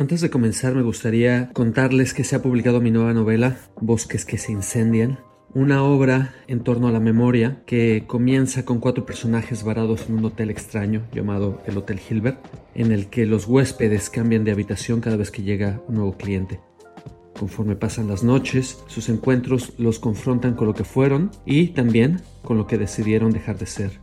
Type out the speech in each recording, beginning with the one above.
Antes de comenzar me gustaría contarles que se ha publicado mi nueva novela, Bosques que se incendian, una obra en torno a la memoria que comienza con cuatro personajes varados en un hotel extraño llamado el Hotel Hilbert, en el que los huéspedes cambian de habitación cada vez que llega un nuevo cliente. Conforme pasan las noches, sus encuentros los confrontan con lo que fueron y también con lo que decidieron dejar de ser.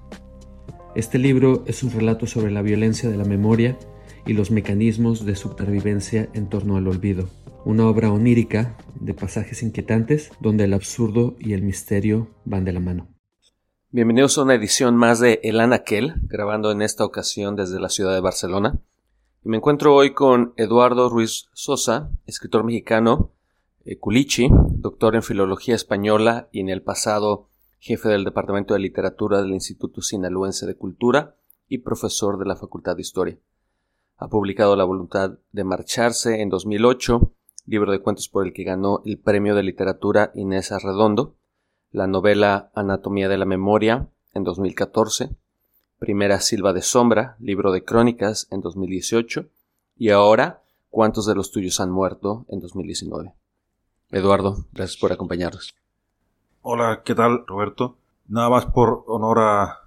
Este libro es un relato sobre la violencia de la memoria y los mecanismos de supervivencia en torno al olvido. Una obra onírica de pasajes inquietantes donde el absurdo y el misterio van de la mano. Bienvenidos a una edición más de El Anaquel, grabando en esta ocasión desde la ciudad de Barcelona. Me encuentro hoy con Eduardo Ruiz Sosa, escritor mexicano, eh, culichi, doctor en filología española y en el pasado jefe del Departamento de Literatura del Instituto Sinaloense de Cultura y profesor de la Facultad de Historia. Ha publicado La voluntad de marcharse en 2008, libro de cuentos por el que ganó el Premio de Literatura Inés Arredondo, la novela Anatomía de la Memoria en 2014, Primera Silva de Sombra, libro de crónicas en 2018 y ahora ¿Cuántos de los tuyos han muerto? en 2019. Eduardo, gracias por acompañarnos. Hola, ¿qué tal, Roberto? Nada más por honor a,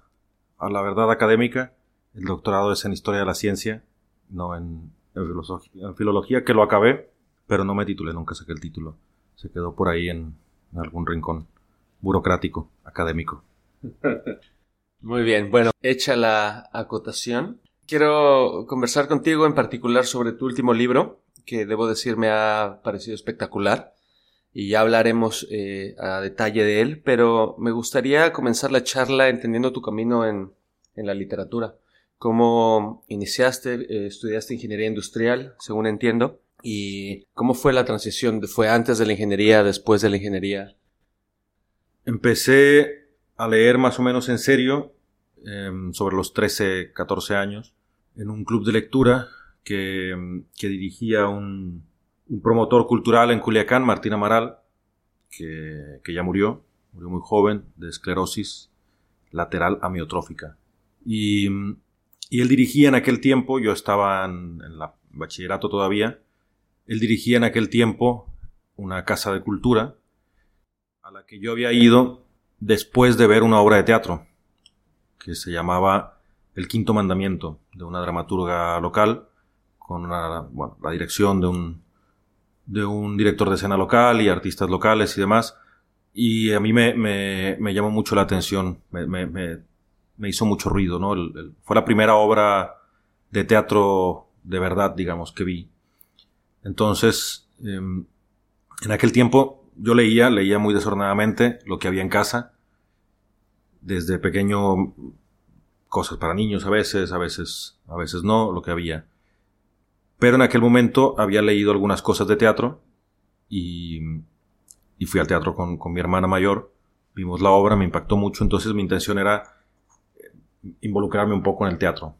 a la verdad académica, el doctorado es en Historia de la Ciencia no en, filología, que lo acabé, pero no me titulé, nunca saqué el título. Se quedó por ahí en, algún rincón burocrático, académico. Muy bien, bueno, hecha la acotación, quiero conversar contigo en particular sobre tu último libro, que debo decir me ha parecido espectacular, y ya hablaremos eh, a detalle de él, pero me gustaría comenzar la charla entendiendo tu camino en la literatura cómo iniciaste, eh, estudiaste ingeniería industrial, según entiendo, y cómo fue la transición, fue antes de la ingeniería, después de la ingeniería. Empecé a leer más o menos en serio em, sobre los 13, 14 años en un club de lectura que, em, dirigía un, promotor cultural en Culiacán, Martín Amaral, que, que ya murió, murió muy joven, de esclerosis lateral amiotrófica. Y em, y él dirigía en aquel tiempo, yo estaba en, el la bachillerato todavía, él dirigía en aquel tiempo una casa de cultura a la que yo había ido después de ver una obra de teatro que se llamaba El Quinto Mandamiento, de una dramaturga local, con la dirección de un, director de escena local y artistas locales y demás. Y a mí me, llamó mucho la atención, me hizo mucho ruido, ¿no? fue la primera obra de teatro de verdad, digamos, que vi. Entonces, em, en aquel tiempo yo leía, leía muy desordenadamente lo que había en casa. Desde pequeño, cosas para niños a veces, a veces, a veces no, lo que había. Pero en aquel momento había leído algunas cosas de teatro y, y fui al teatro con, con mi hermana mayor. Vimos la obra, me impactó mucho, entonces mi intención era involucrarme un poco en el teatro.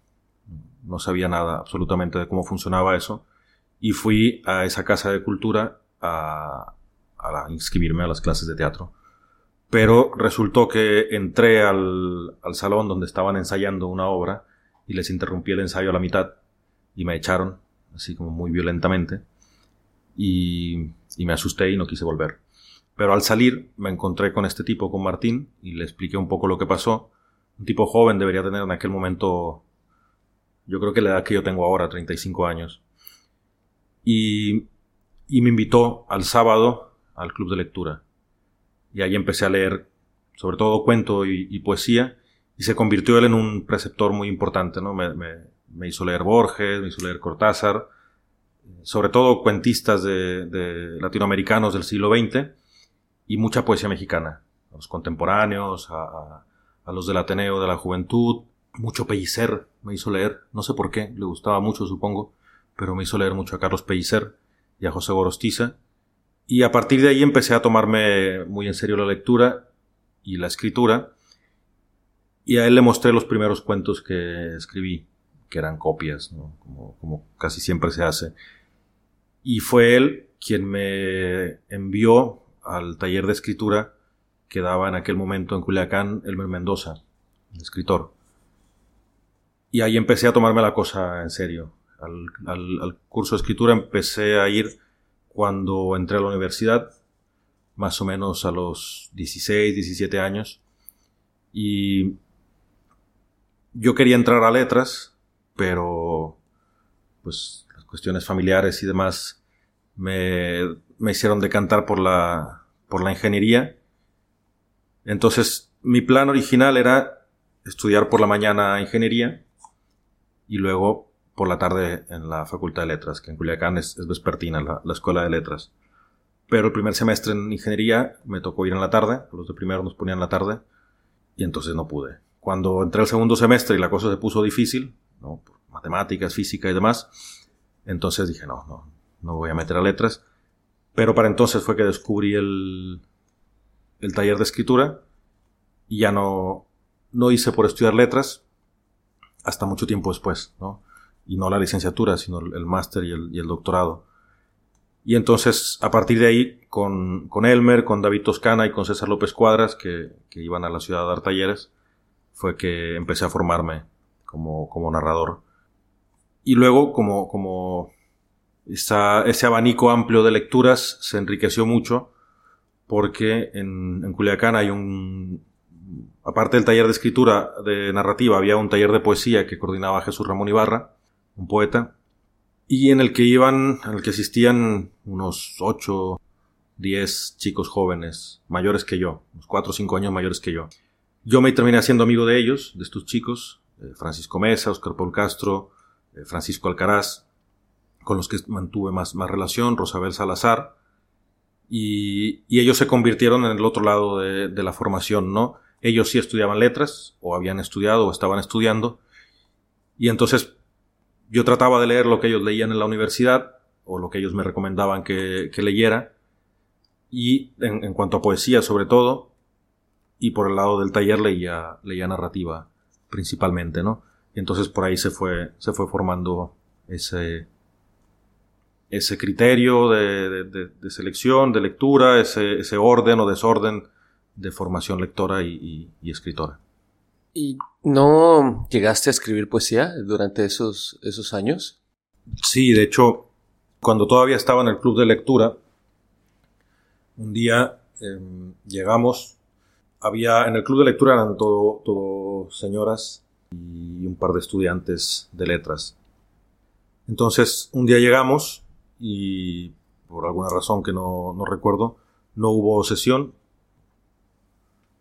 No sabía nada absolutamente de cómo funcionaba eso. Y fui a esa casa de cultura a, inscribirme a las clases de teatro. Pero resultó que entré al, salón donde estaban ensayando una obra y les interrumpí el ensayo a la mitad y me echaron, así como muy violentamente. Y, me asusté y no quise volver. Pero al salir me encontré con este tipo, con Martín, y le expliqué un poco lo que pasó un tipo joven debería tener en aquel momento, yo creo que la edad que yo tengo ahora, 35 años. Y, y me invitó al sábado al club de lectura. Y ahí empecé a leer, sobre todo cuento y, poesía, y se convirtió él en un preceptor muy importante, ¿no? Me, me, hizo leer Borges, me hizo leer Cortázar, sobre todo cuentistas de, latinoamericanos del siglo XX y mucha poesía mexicana, los contemporáneos, a a los del Ateneo de la Juventud, mucho Pellicer me hizo leer, no sé por qué, le gustaba mucho supongo, pero me hizo leer mucho a Carlos Pellicer y a José Gorostiza Y a partir de ahí empecé a tomarme muy en serio la lectura y la escritura. Y a él le mostré los primeros cuentos que escribí, que eran copias, como, como casi siempre se hace. Y fue él quien me envió al taller de escritura que daba en aquel momento en Culiacán Elmer Mendoza, el escritor. Y ahí empecé a tomarme la cosa en serio. Al, curso de escritura empecé a ir cuando entré a la universidad, más o menos a los 16, 17 años. Y yo quería entrar a letras, pero pues las cuestiones familiares y demás me, me hicieron decantar por la, por la ingeniería. Entonces, mi plan original era estudiar por la mañana ingeniería y luego por la tarde en la Facultad de Letras, que en Culiacán es, vespertina la, Escuela de Letras. Pero el primer semestre en ingeniería me tocó ir en la tarde, los de primero nos ponían en la tarde, y entonces no pude. Cuando entré al segundo semestre y la cosa se puso difícil, ¿no? matemáticas, física y demás, entonces dije, no, no, no voy a meter a letras. Pero para entonces fue que descubrí el, el taller de escritura y ya no, no hice por estudiar letras, hasta mucho tiempo después. Y no la licenciatura, sino el máster y el, doctorado. Y entonces, a partir de ahí, con, con, Elmer, con David Toscana y con César López Cuadras, que, que, iban a la ciudad a dar talleres, fue que empecé a formarme como, como narrador. Y luego, como, como ese abanico amplio de lecturas se enriqueció mucho, porque en, en Culiacán hay un, aparte del taller de escritura de narrativa, había un taller de poesía que coordinaba Jesús Ramón Ibarra, un poeta, y en el que iban, en el que asistían unos 8, 10 chicos jóvenes, mayores que yo, unos 4 o 5 años mayores que yo. Yo me terminé haciendo amigo de ellos, de estos chicos, eh, Francisco Mesa, Oscar Paul Castro, eh, Francisco Alcaraz, con los que mantuve más, más relación, Rosabel Salazar, y, ellos se convirtieron en el otro lado de, la formación, ¿no? Ellos sí estudiaban letras, o habían estudiado, o estaban estudiando. Y entonces yo trataba de leer lo que ellos leían en la universidad, o lo que ellos me recomendaban que, leyera. Y en, cuanto a poesía, sobre todo, y por el lado del taller leía, leía narrativa principalmente, ¿no? Y entonces por ahí se fue, se fue formando ese, ese criterio de, selección, de lectura, ese, ese orden o desorden de formación lectora y, escritora. ¿Y no llegaste a escribir poesía durante esos, esos años? Sí, de hecho, cuando todavía estaba en el club de lectura, un día em, llegamos, había en el club de lectura eran todo, todo señoras y un par de estudiantes de letras. Entonces, un día llegamos y por alguna razón que no, no recuerdo, no hubo sesión,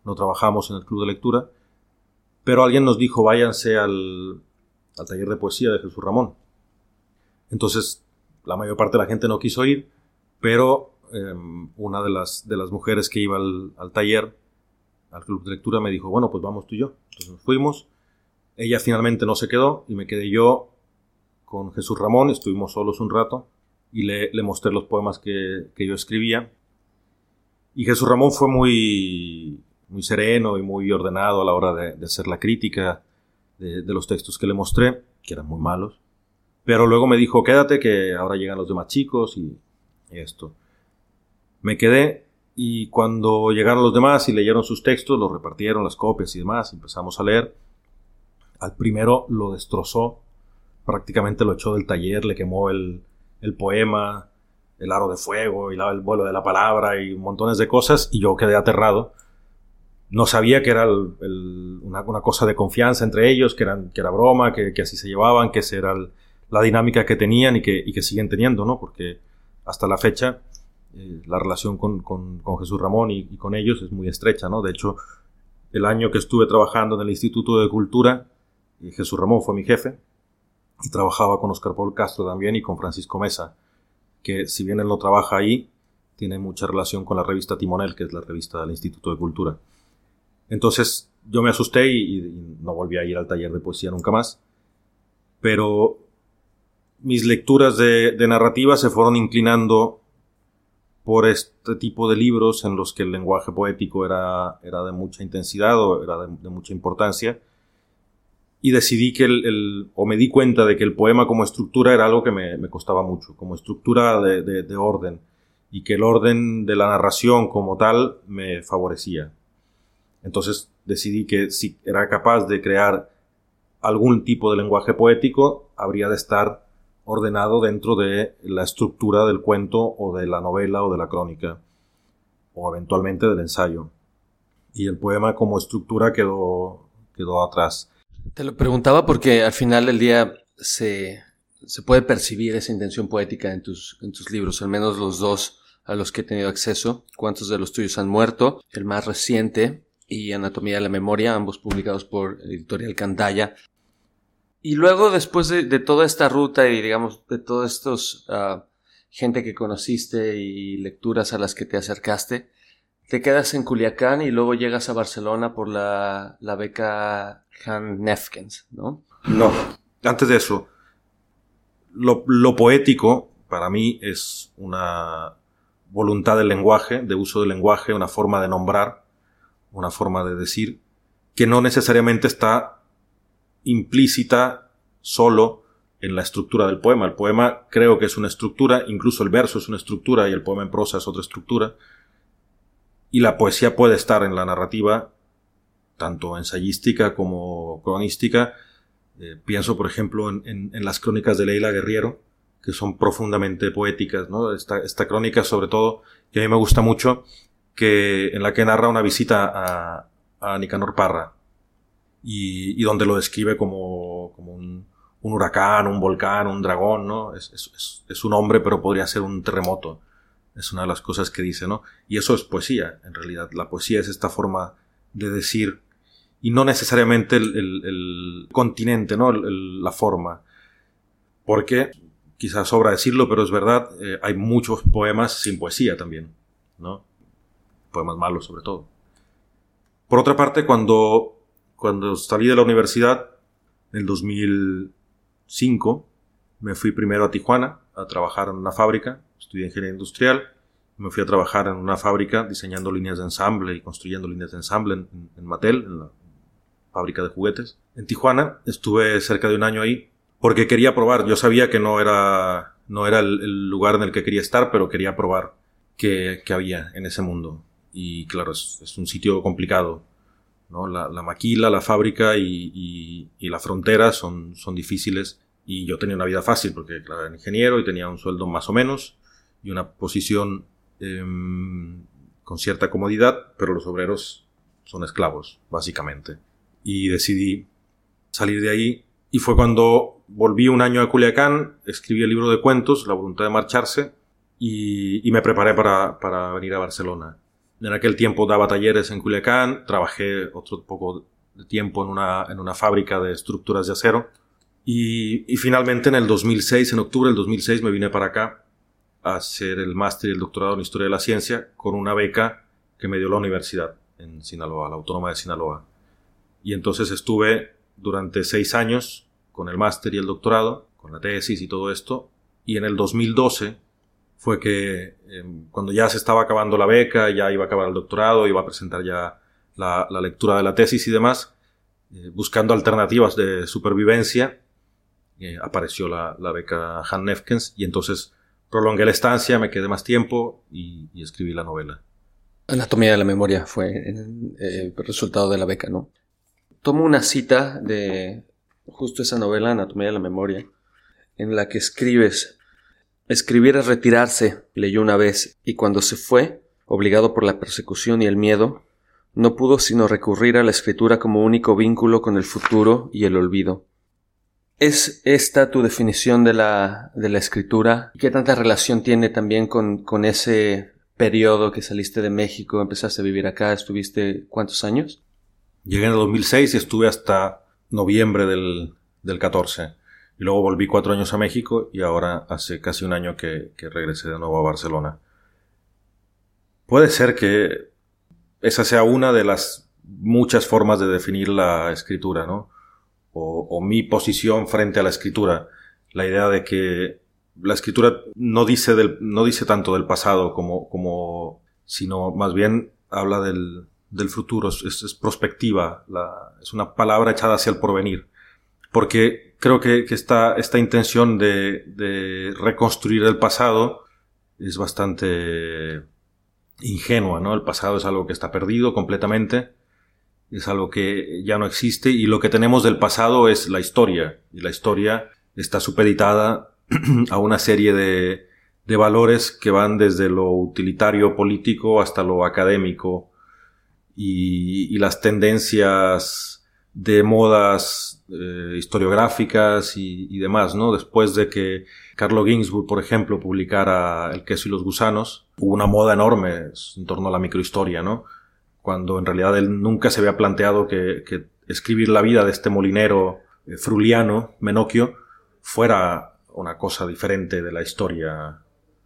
no trabajamos en el club de lectura, pero alguien nos dijo váyanse al, taller de poesía de Jesús Ramón. Entonces, la mayor parte de la gente no quiso ir, pero em, una de las, de las mujeres que iba al, taller, al club de lectura, me dijo, bueno, pues vamos tú y yo. Entonces nos fuimos. Ella finalmente no se quedó y me quedé yo con Jesús Ramón, estuvimos solos un rato y le, mostré los poemas que, yo escribía. Y Jesús Ramón fue muy, muy sereno y muy ordenado a la hora de, hacer la crítica de, los textos que le mostré, que eran muy malos. Pero luego me dijo, quédate que ahora llegan los demás chicos y, esto. Me quedé y cuando llegaron los demás y leyeron sus textos, los repartieron, las copias y demás, empezamos a leer. Al primero lo destrozó, prácticamente lo echó del taller, le quemó el, el poema, el aro de fuego y el vuelo de la palabra y montones de cosas y yo quedé aterrado no sabía que era una, cosa de confianza entre ellos, que, era broma, que, así se llevaban, que esa era la dinámica que tenían y que, siguen teniendo, ¿no? Porque hasta la fecha eh, la relación con, Jesús Ramón y, con ellos es muy estrecha, ¿no? De hecho, el año que estuve trabajando en el Instituto de Cultura, eh, Jesús Ramón fue mi jefe y trabajaba con Oscar Paul Castro también y con Francisco Mesa, que si bien él no trabaja ahí, tiene mucha relación con la revista Timonel, que es la revista del Instituto de Cultura. Entonces yo me asusté y, no volví a ir al taller de poesía nunca más. Pero mis lecturas de, narrativa se fueron inclinando por este tipo de libros en los que el lenguaje poético era, era de mucha intensidad o era de, mucha importancia. Y decidí que el, o me di cuenta de que el poema como estructura era algo que me, costaba mucho, como estructura de, de, orden, y que el orden de la narración como tal me favorecía. Entonces decidí que si era capaz de crear algún tipo de lenguaje poético, habría de estar ordenado dentro de la estructura del cuento o de la novela o de la crónica, o eventualmente del ensayo. Y el poema como estructura quedó, quedó atrás. Te lo preguntaba porque al final del día se, se puede percibir esa intención poética en tus, en tus libros, al menos los dos a los que he tenido acceso. ¿Cuántos de los tuyos han muerto? El más reciente y Anatomía de la Memoria, ambos publicados por Editorial Candaya, y luego, después de, toda esta ruta y, digamos, de todos estos uh, gente que conociste y lecturas a las que te acercaste, te quedas en Culiacán y luego llegas a Barcelona por la, beca Han Nefkens, ¿no? No, antes de eso, lo, lo poético para mí es una voluntad del lenguaje, de uso del lenguaje, una forma de nombrar, una forma de decir, que no necesariamente está implícita solo en la estructura del poema. El poema creo que es una estructura, incluso el verso es una estructura y el poema en prosa es otra estructura. Y la poesía puede estar en la narrativa, tanto ensayística como cronística. Eh, pienso, por ejemplo, en, las crónicas de Leila Guerriero, que son profundamente poéticas, ¿no? Esta, esta crónica, sobre todo, que a mí me gusta mucho, que, en la que narra una visita a, a Nicanor Parra, y, donde lo describe como, un, huracán, un volcán, un dragón, ¿no? Es, un hombre, pero podría ser un terremoto. Es una de las cosas que dice, ¿no? Y eso es poesía, en realidad. La poesía es esta forma de decir, y no necesariamente el, continente, ¿no? la forma. Porque, quizás sobra decirlo, pero es verdad, eh, hay muchos poemas sin poesía también, ¿no? Poemas malos, sobre todo. Por otra parte, cuando cuando salí de la universidad, en el 2005, me fui primero a Tijuana a trabajar en una fábrica, estudié ingeniería industrial, me fui a trabajar en una fábrica diseñando líneas de ensamble y construyendo líneas de ensamble en, en Mattel, en la fábrica de juguetes. En Tijuana estuve cerca de un año ahí porque quería probar. Yo sabía que no era, no era el, lugar en el que quería estar, pero quería probar qué, había en ese mundo. Y claro, es un sitio complicado. La, maquila, la fábrica y, la frontera son, son difíciles y yo tenía una vida fácil porque era ingeniero y tenía un sueldo más o menos y una posición em, con cierta comodidad, pero los obreros son esclavos, básicamente. Y decidí salir de ahí y fue cuando volví un año a Culiacán, escribí el libro de cuentos, La voluntad de marcharse, y, me preparé para, para venir a Barcelona. En aquel tiempo daba talleres en Culiacán, trabajé otro poco de tiempo en una, en una fábrica de estructuras de acero. Y, y, finalmente en el 2006, en octubre del 2006, me vine para acá hacer el máster y el doctorado en Historia de la Ciencia con una beca que me dio la universidad en Sinaloa, la Autónoma de Sinaloa. Y entonces estuve durante seis años con el máster y el doctorado, con la tesis y todo esto. Y en el 2012 fue que em, cuando ya se estaba acabando la beca, ya iba a acabar el doctorado, iba a presentar ya la, lectura de la tesis y demás, eh, buscando alternativas de supervivencia, eh, apareció la, beca Han Nefkens y entonces prolongué la estancia, me quedé más tiempo y, escribí la novela. Anatomía de la memoria fue el, el resultado de la beca, ¿no? Tomo una cita de justo esa novela, Anatomía de la memoria, en la que escribes Escribir es retirarse, leyó una vez, y cuando se fue, obligado por la persecución y el miedo, no pudo sino recurrir a la escritura como único vínculo con el futuro y el olvido. ¿Es esta tu definición de la, de la escritura? ¿Qué tanta relación tiene también con, con ese periodo que saliste de México, empezaste a vivir acá, estuviste cuántos años? Llegué en el 2006 y estuve hasta noviembre del, del 14. Y luego volví cuatro años a México y ahora hace casi un año que, regresé de nuevo a Barcelona. Puede ser que esa sea una de las muchas formas de definir la escritura, ¿no? O, mi posición frente a la escritura. La idea de que la escritura no dice, del, no dice tanto del pasado como, como, sino más bien habla del, del futuro, es, es prospectiva, la, es una palabra echada hacia el porvenir. Porque creo que, que esta, esta intención de, de reconstruir el pasado es bastante ingenua, ¿no? El pasado es algo que está perdido completamente, es algo que ya no existe y lo que tenemos del pasado es la historia y la historia está supeditada a una serie de, de valores que van desde lo utilitario político hasta lo académico y, las tendencias de modas eh, historiográficas y, y, demás, ¿no? Después de que Carlo Ginsburg, por ejemplo, publicara El queso y los gusanos, hubo una moda enorme en torno a la microhistoria, ¿no? Cuando en realidad él nunca se había planteado que, que escribir la vida de este molinero eh, fruliano, Menocchio, fuera una cosa diferente de la historia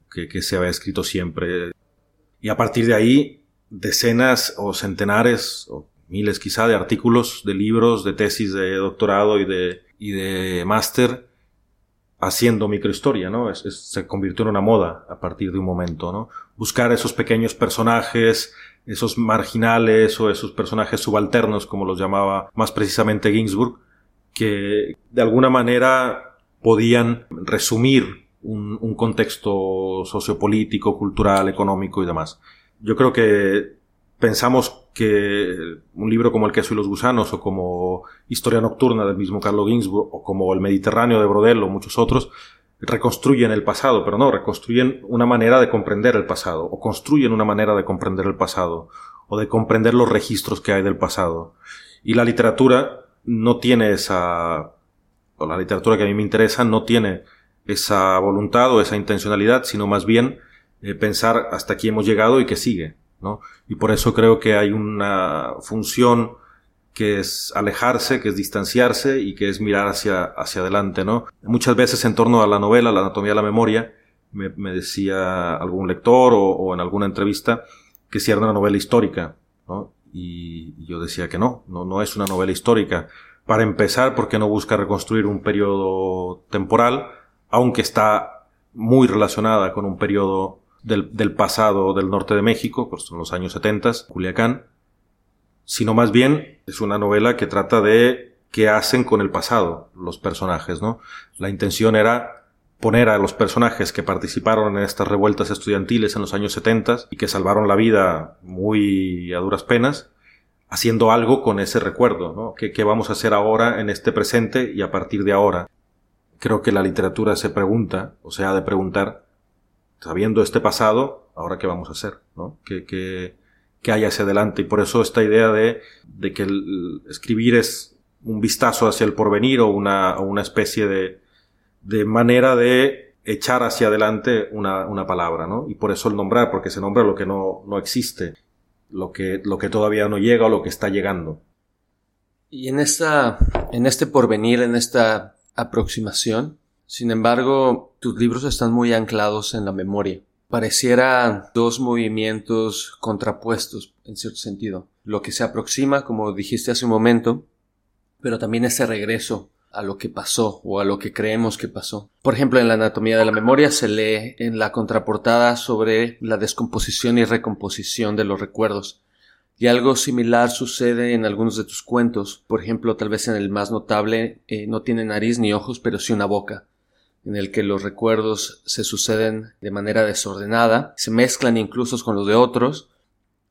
que, se había escrito siempre. Y a partir de ahí, decenas o centenares o miles quizá de artículos, de libros, de tesis de doctorado y de, y de máster haciendo microhistoria, ¿no? se convirtió en una moda a partir de un momento, ¿no? Buscar esos pequeños personajes, esos marginales o esos personajes subalternos, como los llamaba más precisamente Ginsburg, que de alguna manera podían resumir un, contexto sociopolítico, cultural, económico y demás. Yo creo que pensamos que un libro como El queso y los gusanos o como Historia nocturna del mismo Carlo Ginzburg o como El Mediterráneo de Brodel o muchos otros reconstruyen el pasado, pero no, reconstruyen una manera de comprender el pasado o construyen una manera de comprender el pasado o de comprender los registros que hay del pasado. Y la literatura no tiene esa, o la literatura que a mí me interesa no tiene esa voluntad o esa intencionalidad, sino más bien eh, pensar hasta aquí hemos llegado y que sigue. ¿no? Y por eso creo que hay una función que es alejarse, que es distanciarse y que es mirar hacia, hacia adelante, ¿no? Muchas veces en torno a la novela, la anatomía de la memoria, me, decía algún lector o, en alguna entrevista que si era una novela histórica, ¿no? Y, yo decía que no, no, no es una novela histórica. Para empezar, porque no busca reconstruir un periodo temporal, aunque está muy relacionada con un periodo del, del pasado del norte de México, pues son los años 70, Culiacán, sino más bien es una novela que trata de qué hacen con el pasado los personajes, ¿no? La intención era poner a los personajes que participaron en estas revueltas estudiantiles en los años 70 y que salvaron la vida muy a duras penas, haciendo algo con ese recuerdo, ¿no? ¿Qué, ¿Qué, vamos a hacer ahora en este presente y a partir de ahora? Creo que la literatura se pregunta, o sea, de preguntar, sabiendo este pasado, ahora qué vamos a hacer, ¿no? ¿Qué, qué, qué hay hacia adelante? Y por eso esta idea de, de que escribir es un vistazo hacia el porvenir o una, una especie de, de manera de echar hacia adelante una, una palabra, ¿no? Y por eso el nombrar, porque se nombra lo que no, no existe, lo que, lo que todavía no llega o lo que está llegando. Y en esta, en este porvenir, en esta aproximación, sin embargo, tus libros están muy anclados en la memoria. Pareciera dos movimientos contrapuestos, en cierto sentido. Lo que se aproxima, como dijiste hace un momento, pero también ese regreso a lo que pasó o a lo que creemos que pasó. Por ejemplo, en la anatomía de la memoria se lee en la contraportada sobre la descomposición y recomposición de los recuerdos. Y algo similar sucede en algunos de tus cuentos. Por ejemplo, tal vez en el más notable, eh, no tiene nariz ni ojos, pero sí una boca en el que los recuerdos se suceden de manera desordenada, se mezclan incluso con los de otros.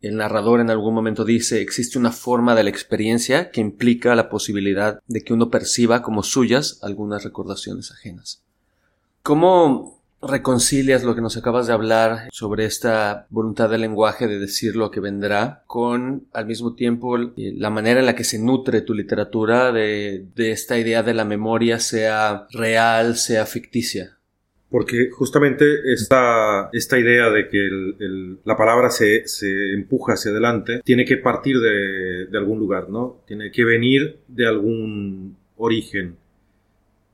El narrador en algún momento dice existe una forma de la experiencia que implica la posibilidad de que uno perciba como suyas algunas recordaciones ajenas. ¿Cómo reconcilias lo que nos acabas de hablar sobre esta voluntad del lenguaje de decir lo que vendrá con al mismo tiempo la manera en la que se nutre tu literatura de, de esta idea de la memoria sea real, sea ficticia? Porque justamente esta, esta idea de que la palabra se, se, empuja hacia adelante tiene que partir de, de algún lugar, ¿no? Tiene que venir de algún origen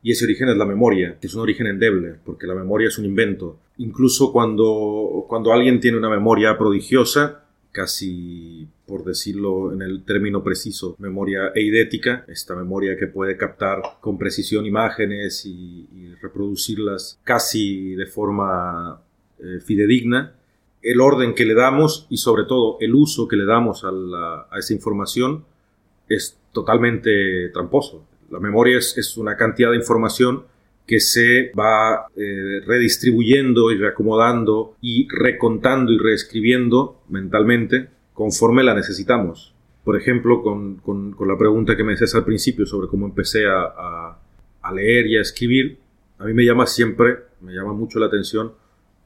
y ese origen es la memoria, que es un origen endeble, porque la memoria es un invento. Incluso cuando, cuando alguien tiene una memoria prodigiosa, casi, por decirlo en el término preciso, memoria eidética, esta memoria que puede captar con precisión imágenes y, reproducirlas casi de forma eh, fidedigna, el orden que le damos y sobre todo el uso que le damos a, esa información es totalmente tramposo. La memoria es una cantidad de información que se va eh, redistribuyendo y reacomodando y recontando y reescribiendo mentalmente conforme la necesitamos. Por ejemplo, con, la pregunta que me decías al principio sobre cómo empecé a, leer y a escribir, a mí me llama siempre, me llama mucho la atención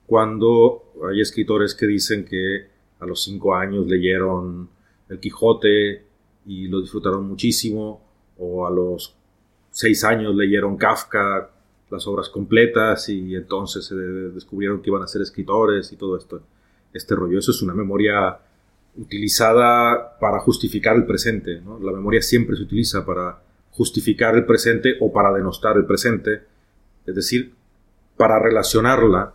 cuando hay escritores que dicen que a los cinco años leyeron El Quijote y lo disfrutaron muchísimo, o a los seis años leyeron Kafka las obras completas y entonces se descubrieron que iban a ser escritores y todo esto, este rollo. Eso es una memoria utilizada para justificar el presente. La memoria siempre se utiliza para justificar el presente o para denostar el presente, es decir, para relacionarla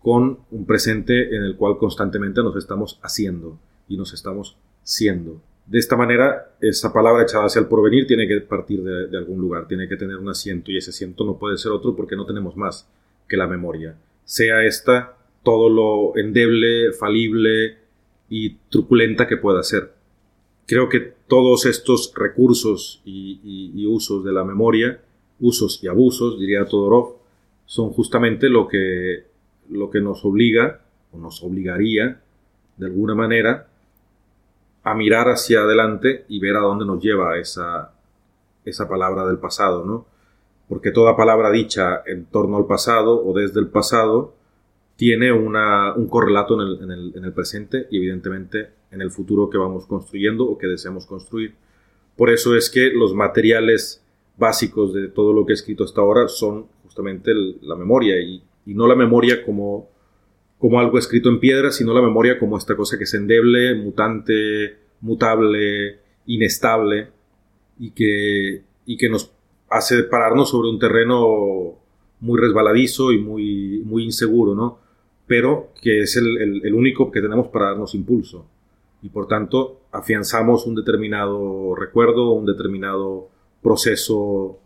con un presente en el cual constantemente nos estamos haciendo y nos estamos siendo de esta manera, esa palabra echada hacia el porvenir tiene que partir de, algún lugar, tiene que tener un asiento y ese asiento no puede ser otro porque no tenemos más que la memoria. Sea esta todo lo endeble, falible y truculenta que pueda ser. Creo que todos estos recursos y, usos de la memoria, usos y abusos, diría Todorov, son justamente lo que, lo que nos obliga o nos obligaría de alguna manera a mirar hacia adelante y ver a dónde nos lleva esa, esa palabra del pasado, ¿no? Porque toda palabra dicha en torno al pasado o desde el pasado tiene una, un correlato en el, en, el, en el, presente y evidentemente en el futuro que vamos construyendo o que deseamos construir. Por eso es que los materiales básicos de todo lo que he escrito hasta ahora son justamente la memoria y, y, no la memoria como como algo escrito en piedra, sino la memoria como esta cosa que es endeble, mutante, mutable, inestable y que, y que nos hace pararnos sobre un terreno muy resbaladizo y muy, muy inseguro, ¿no? Pero que es el, único que tenemos para darnos impulso. Y por tanto, afianzamos un determinado recuerdo, un determinado proceso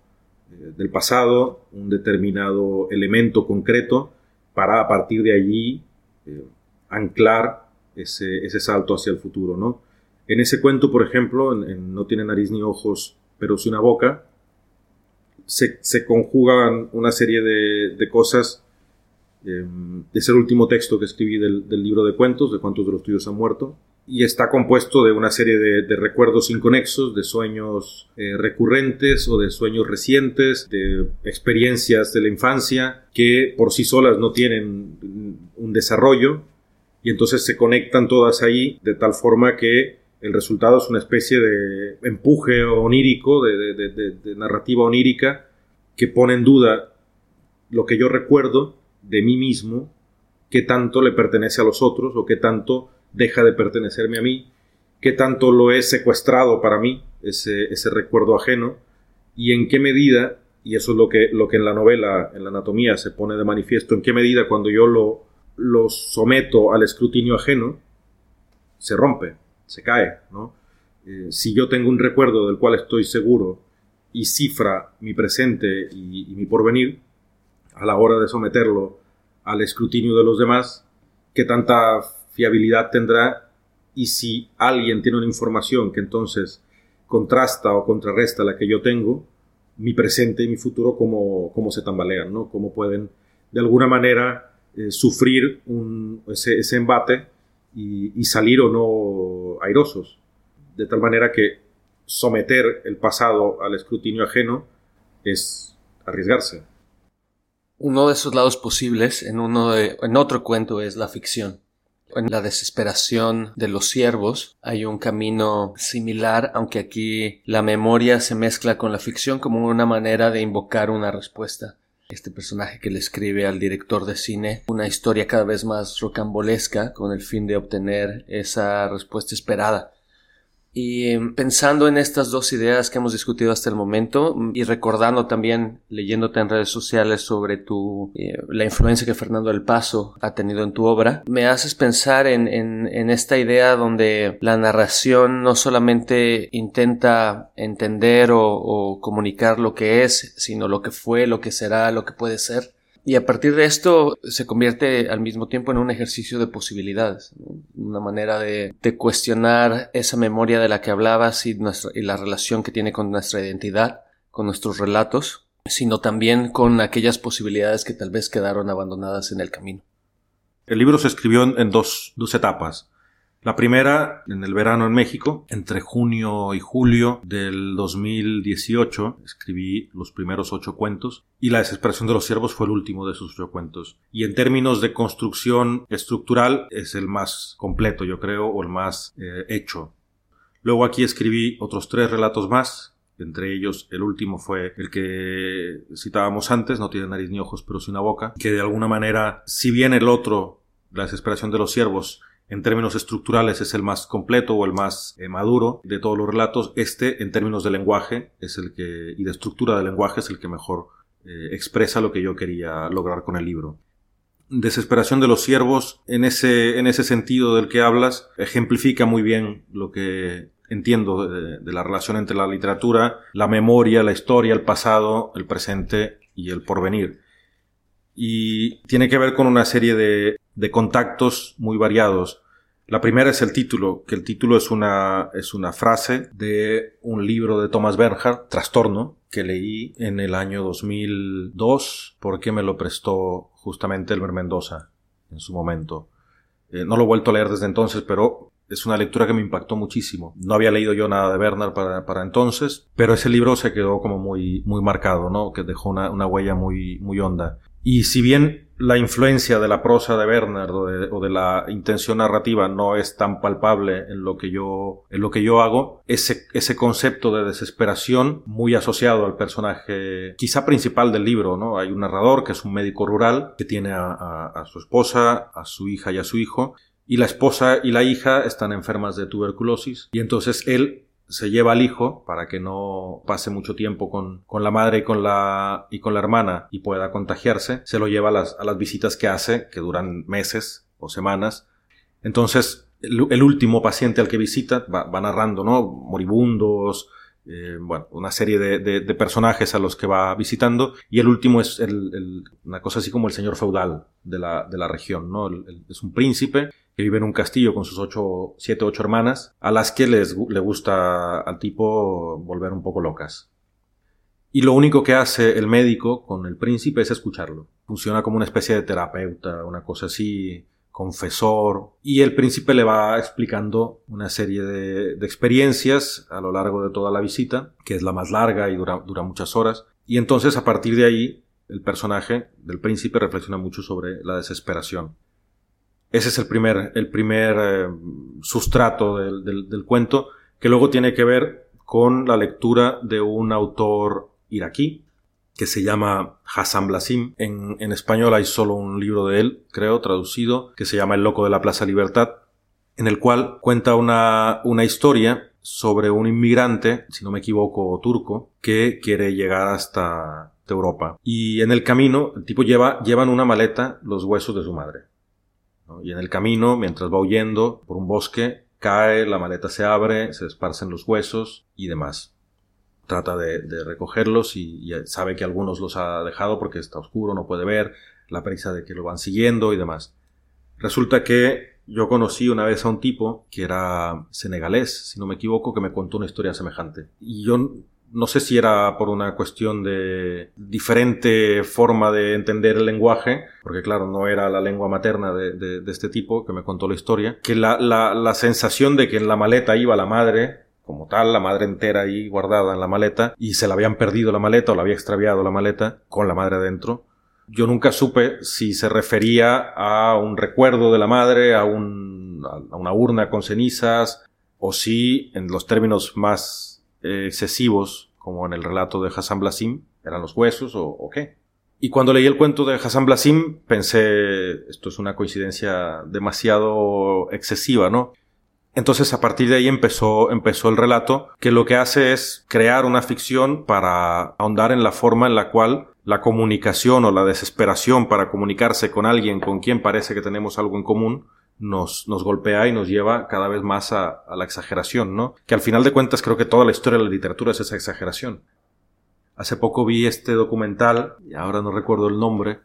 eh, del pasado, un determinado elemento concreto, para a partir de allí eh, anclar ese, salto hacia el futuro, ¿no? En ese cuento, por ejemplo, No tiene nariz ni ojos, pero sí una boca, se, conjugan una serie de, cosas. Eh, es el último texto que escribí del, del, libro de cuentos, de cuántos de los tuyos han muerto, y está compuesto de una serie de, de recuerdos inconexos, de sueños eh, recurrentes o de sueños recientes, de experiencias de la infancia que por sí solas no tienen un desarrollo y entonces se conectan todas ahí de tal forma que el resultado es una especie de empuje onírico, de, narrativa onírica que pone en duda lo que yo recuerdo de mí mismo, qué tanto le pertenece a los otros o qué tanto deja de pertenecerme a mí, qué tanto lo he secuestrado para mí, ese, ese recuerdo ajeno, y en qué medida, y eso es lo que, lo que en la novela, en la anatomía se pone de manifiesto, en qué medida cuando yo lo, lo someto al escrutinio ajeno, se rompe, se cae, ¿no? Eh, si yo tengo un recuerdo del cual estoy seguro y cifra mi presente y, mi porvenir, a la hora de someterlo al escrutinio de los demás, qué tanta fiabilidad tendrá y si alguien tiene una información que entonces contrasta o contrarresta la que yo tengo, mi presente y mi futuro, cómo, cómo se tambalean, ¿no? Cómo pueden, de alguna manera, eh, sufrir ese, embate y, salir o no airosos. De tal manera que someter el pasado al escrutinio ajeno es arriesgarse. Uno de esos lados posibles en, uno en otro cuento es la ficción. En la desesperación de los siervos hay un camino similar, aunque aquí la memoria se mezcla con la ficción como una manera de invocar una respuesta este personaje que le escribe al director de cine una historia cada vez más rocambolesca con el fin de obtener esa respuesta esperada. Y em, pensando en estas dos ideas que hemos discutido hasta el momento mm, y recordando también, leyéndote en redes sociales sobre tu, eh, la influencia que Fernando del Paso ha tenido en tu obra, me haces pensar en, esta idea donde la narración no solamente intenta entender o comunicar lo que es, sino lo que fue, lo que será, lo que puede ser. Y a partir de esto se convierte al mismo tiempo en un ejercicio de posibilidades, una manera de, cuestionar esa memoria de la que hablabas y, la relación que tiene con nuestra identidad, con nuestros relatos, sino también con aquellas posibilidades que tal vez quedaron abandonadas en el camino. El libro se escribió en dos, dos etapas. La primera en el verano en México, entre junio y julio del 2018, escribí los primeros ocho cuentos y La desesperación de los siervos fue el último de esos ocho cuentos. Y en términos de construcción estructural es el más completo, yo creo, o el más eh, hecho. Luego aquí escribí otros tres relatos más, entre ellos el último fue el que citábamos antes, no tiene nariz ni ojos pero sí una boca, que de alguna manera, si bien el otro, La desesperación de los siervos, en términos estructurales es el más completo o el más eh, maduro de todos los relatos. Este, en términos de lenguaje, es el que, y de estructura del lenguaje, es el que mejor eh, expresa lo que yo quería lograr con el libro. Desesperación de los siervos, en ese, en ese sentido del que hablas, ejemplifica muy bien lo que entiendo de, de la relación entre la literatura, la memoria, la historia, el pasado, el presente y el porvenir. Y tiene que ver con una serie de de contactos muy variados. La primera es el título, que el título es una, es una frase de un libro de Thomas Bernhard, Trastorno, que leí en el año 2002 porque me lo prestó justamente Elmer Mendoza en su momento. Eh, no lo he vuelto a leer desde entonces, pero es una lectura que me impactó muchísimo. No había leído yo nada de Bernard para, para entonces, pero ese libro se quedó como muy, muy marcado, ¿no? Que dejó una, una huella muy, muy honda. Y si bien la influencia de la prosa de Bernard o de, la intención narrativa no es tan palpable en lo que yo, en lo que yo hago, ese, ese concepto de desesperación muy asociado al personaje quizá principal del libro, ¿no? Hay un narrador que es un médico rural que tiene a su esposa, a su hija y a su hijo, y la esposa y la hija están enfermas de tuberculosis, y entonces él se lleva al hijo para que no pase mucho tiempo con, con, la madre y con la, y con la hermana y pueda contagiarse, se lo lleva a las, a las visitas que hace, que duran meses o semanas. Entonces, el, último paciente al que visita va, va narrando, ¿no? Moribundos, eh, bueno, una serie de, de, personajes a los que va visitando y el último es el, una cosa así como el señor feudal de la, de la región, ¿no? es un príncipe que vive en un castillo con sus ocho, siete, ocho hermanas, a las que les, le gusta al tipo volver un poco locas. Y lo único que hace el médico con el príncipe es escucharlo. Funciona como una especie de terapeuta, una cosa así, confesor. Y el príncipe le va explicando una serie de, experiencias a lo largo de toda la visita, que es la más larga y dura, dura muchas horas. Y entonces a partir de ahí el personaje del príncipe reflexiona mucho sobre la desesperación. Ese es el primer, el primer eh, sustrato del, del, cuento, que luego tiene que ver con la lectura de un autor iraquí que se llama Hassan Blasim. En, en, español hay solo un libro de él, creo, traducido, que se llama El Loco de la Plaza Libertad, en el cual cuenta una, una historia sobre un inmigrante, si no me equivoco, turco, que quiere llegar hasta Europa. Y en el camino, el tipo lleva, lleva en una maleta los huesos de su madre. Y en el camino, mientras va huyendo por un bosque, cae, la maleta se abre, se esparcen los huesos y demás. Trata de, recogerlos y, sabe que algunos los ha dejado porque está oscuro, no puede ver, la prisa de que lo van siguiendo y demás. Resulta que yo conocí una vez a un tipo que era senegalés, si no me equivoco, que me contó una historia semejante. Y yo no sé si era por una cuestión de diferente forma de entender el lenguaje, porque claro, no era la lengua materna de, este tipo que me contó la historia, que la, la, sensación de que en la maleta iba la madre, como tal, la madre entera ahí guardada en la maleta, y se la habían perdido la maleta o la había extraviado la maleta con la madre adentro. Yo nunca supe si se refería a un recuerdo de la madre, a, un, a una urna con cenizas, o si, en los términos más eh, excesivos, como en el relato de Hassan Blasim, eran los huesos o, qué. Y cuando leí el cuento de Hassan Blasim, pensé, esto es una coincidencia demasiado excesiva, ¿no? Entonces a partir de ahí empezó, empezó el relato, que lo que hace es crear una ficción para ahondar en la forma en la cual la comunicación o la desesperación para comunicarse con alguien con quien parece que tenemos algo en común nos, golpea y nos lleva cada vez más a, la exageración, ¿no? Que al final de cuentas creo que toda la historia de la literatura es esa exageración. Hace poco vi este documental, y ahora no recuerdo el nombre,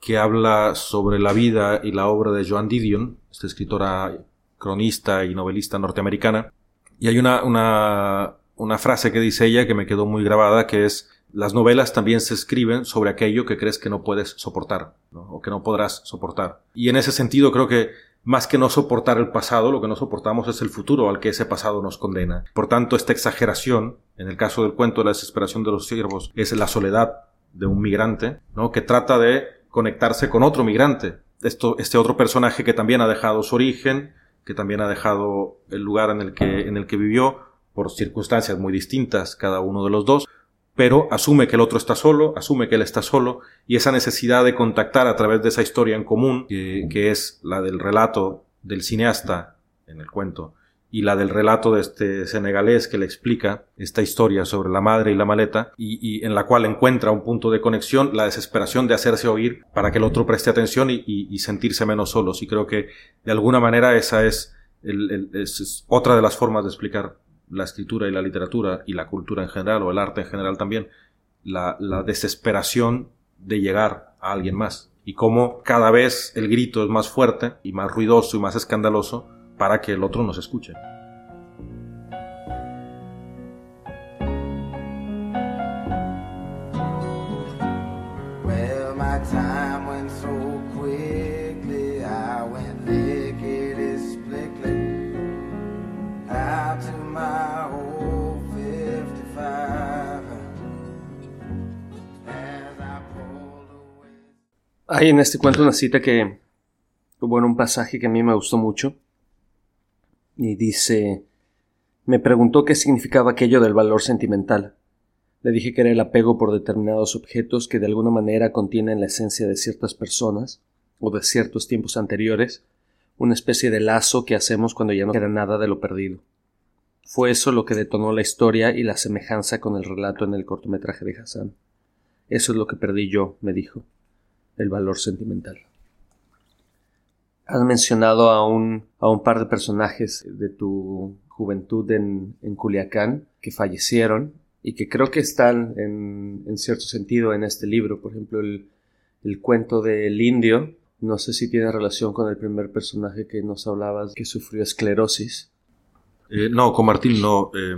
que habla sobre la vida y la obra de Joan Didion, esta escritora cronista y novelista norteamericana. Y hay una, una, una frase que dice ella que me quedó muy grabada, que es, las novelas también se escriben sobre aquello que crees que no puedes soportar, o que no podrás soportar. Y en ese sentido creo que más que no soportar el pasado, lo que no soportamos es el futuro al que ese pasado nos condena. Por tanto, esta exageración, en el caso del cuento de la desesperación de los siervos, es la soledad de un migrante, ¿no? que trata de conectarse con otro migrante. Esto, este otro personaje que también ha dejado su origen, que también ha dejado el lugar en el que, en el que vivió por circunstancias muy distintas cada uno de los dos, pero asume que el otro está solo, asume que él está solo, y esa necesidad de contactar a través de esa historia en común, que, es la del relato del cineasta en el cuento, y la del relato de este senegalés que le explica esta historia sobre la madre y la maleta y, en la cual encuentra un punto de conexión, la desesperación de hacerse oír para que el otro preste atención y, sentirse menos solos. Y creo que de alguna manera esa es, es otra de las formas de explicar la escritura y la literatura y la cultura en general o el arte en general también, la, la desesperación de llegar a alguien más y cómo cada vez el grito es más fuerte y más ruidoso y más escandaloso para que el otro nos escuche. Hay en este cuento una cita que, bueno, un pasaje que a mí me gustó mucho, y dice, me preguntó qué significaba aquello del valor sentimental. Le dije que era el apego por determinados objetos que de alguna manera contienen la esencia de ciertas personas o de ciertos tiempos anteriores, una especie de lazo que hacemos cuando ya no queda nada de lo perdido. Fue eso lo que detonó la historia y la semejanza con el relato en el cortometraje de Hassan. Eso es lo que perdí yo, me dijo, el valor sentimental. Has mencionado a un, a un par de personajes de tu juventud en, en Culiacán que fallecieron y que creo que están en, en cierto sentido en este libro. Por ejemplo, el, el cuento del indio. No sé si tiene relación con el primer personaje que nos hablabas que sufrió esclerosis. Eh, no, con Martín no. Eh,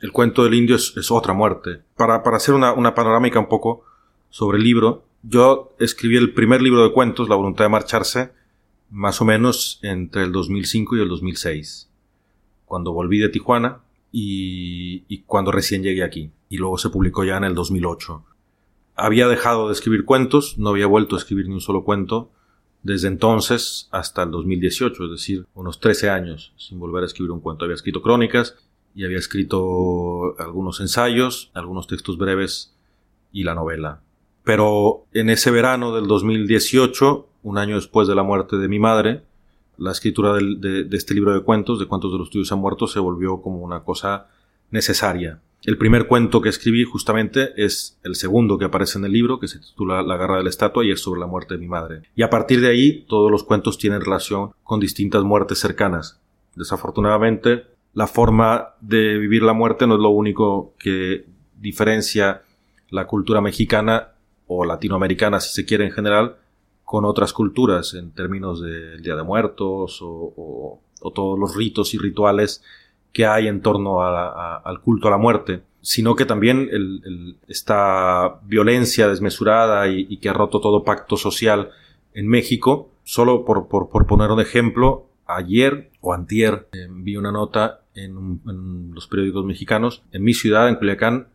el cuento del indio es, es otra muerte. Para, para hacer una, una, panorámica un poco sobre el libro, yo escribí el primer libro de cuentos, La voluntad de marcharse, más o menos entre el 2005 y el 2006, cuando volví de Tijuana y, cuando recién llegué aquí, y luego se publicó ya en el 2008. Había dejado de escribir cuentos, no había vuelto a escribir ni un solo cuento desde entonces hasta el 2018, es decir, unos 13 años sin volver a escribir un cuento. Había escrito crónicas y había escrito algunos ensayos, algunos textos breves y la novela. Pero en ese verano del 2018 un año después de la muerte de mi madre, la escritura de, este libro de cuentos, de cuentos de los tuyos han muerto, se volvió como una cosa necesaria. El primer cuento que escribí justamente es el segundo que aparece en el libro, que se titula La garra de la estatua y es sobre la muerte de mi madre. Y a partir de ahí todos los cuentos tienen relación con distintas muertes cercanas. Desafortunadamente, la forma de vivir la muerte no es lo único que diferencia la cultura mexicana o latinoamericana, si se quiere en general, con otras culturas en términos del Día de Muertos o, todos los ritos y rituales que hay en torno al culto a la muerte, sino que también esta violencia desmesurada y, que ha roto todo pacto social en México, solo por, poner un ejemplo, ayer o antier eh, vi una nota en, en, los periódicos mexicanos, en mi ciudad, en Culiacán,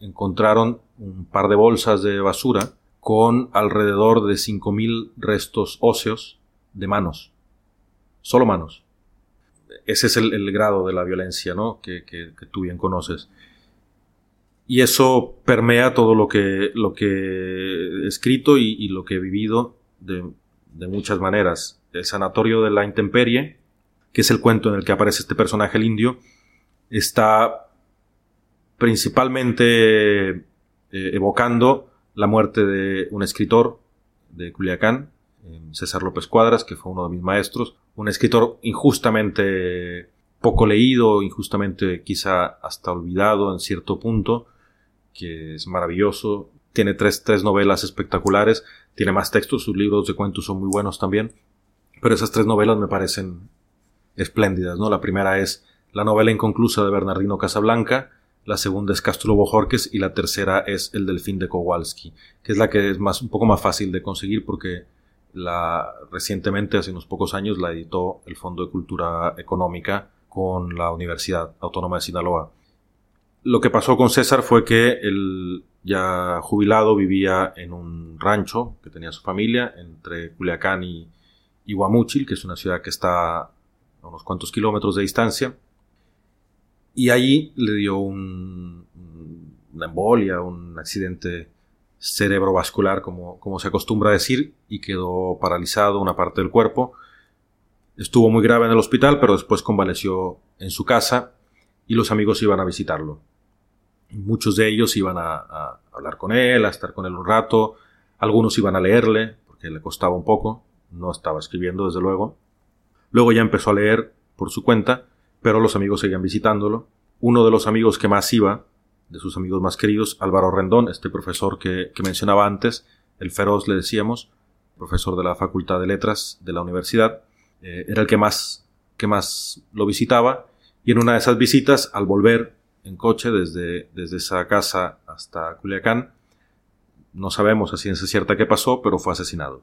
encontraron un par de bolsas de basura con alrededor de 5.000 restos óseos de manos. Solo manos. Ese es el, grado de la violencia, ¿no? Que, tú bien conoces. Y eso permea todo lo que, lo que he escrito y, lo que he vivido de, de muchas maneras. El sanatorio de la intemperie, que es el cuento en el que aparece este personaje, el indio, está principalmente eh, evocando la muerte de un escritor de Culiacán, eh, César López Cuadras, que fue uno de mis maestros, un escritor injustamente poco leído, injustamente quizá hasta olvidado en cierto punto, que es maravilloso. Tiene tres, tres novelas espectaculares, tiene más textos, sus libros de cuentos son muy buenos también, pero esas tres novelas me parecen espléndidas, ¿no? La primera es la novela inconclusa de Bernardino Casablanca, la segunda es Castro Bojorques y la tercera es El Delfín de Kowalski, que es la que es más, un poco más fácil de conseguir porque la, recientemente, hace unos pocos años, la editó el Fondo de Cultura Económica con la Universidad Autónoma de Sinaloa. Lo que pasó con César fue que él, ya jubilado, vivía en un rancho que tenía su familia entre Culiacán y, y Guamúchil, que es una ciudad que está a unos cuantos kilómetros de distancia. Y allí le dio un, una embolia, un accidente cerebrovascular, como, se acostumbra a decir, y quedó paralizado una parte del cuerpo. Estuvo muy grave en el hospital, pero después convaleció en su casa y los amigos iban a visitarlo. Muchos de ellos iban a, hablar con él, a estar con él un rato, algunos iban a leerle, porque le costaba un poco, no estaba escribiendo desde luego. Luego ya empezó a leer por su cuenta, pero los amigos seguían visitándolo. Uno de los amigos que más iba de sus amigos más queridos, Álvaro Rendón, este profesor que, mencionaba antes, el feroz le decíamos, profesor de la Facultad de Letras de la universidad, eh, era el que más, que más lo visitaba y en una de esas visitas, al volver en coche desde, desde esa casa hasta Culiacán, no sabemos a ciencia cierta qué pasó, pero fue asesinado.